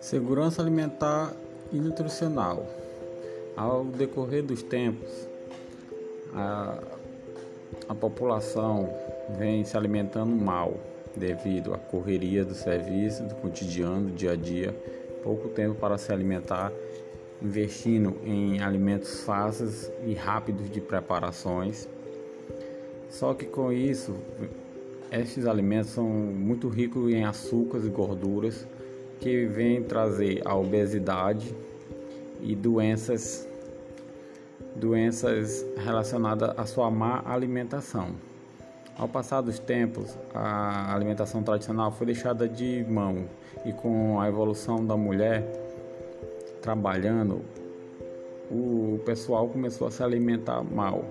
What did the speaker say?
Segurança alimentar e nutricional. Ao decorrer dos tempos, a, a população vem se alimentando mal devido à correria do serviço, do cotidiano, do dia a dia, pouco tempo para se alimentar, investindo em alimentos fáceis e rápidos de preparações. Só que com isso, estes alimentos são muito ricos em açúcares e gorduras que vem trazer a obesidade e doenças doenças relacionadas à sua má alimentação. Ao passar dos tempos, a alimentação tradicional foi deixada de mão e com a evolução da mulher trabalhando, o pessoal começou a se alimentar mal.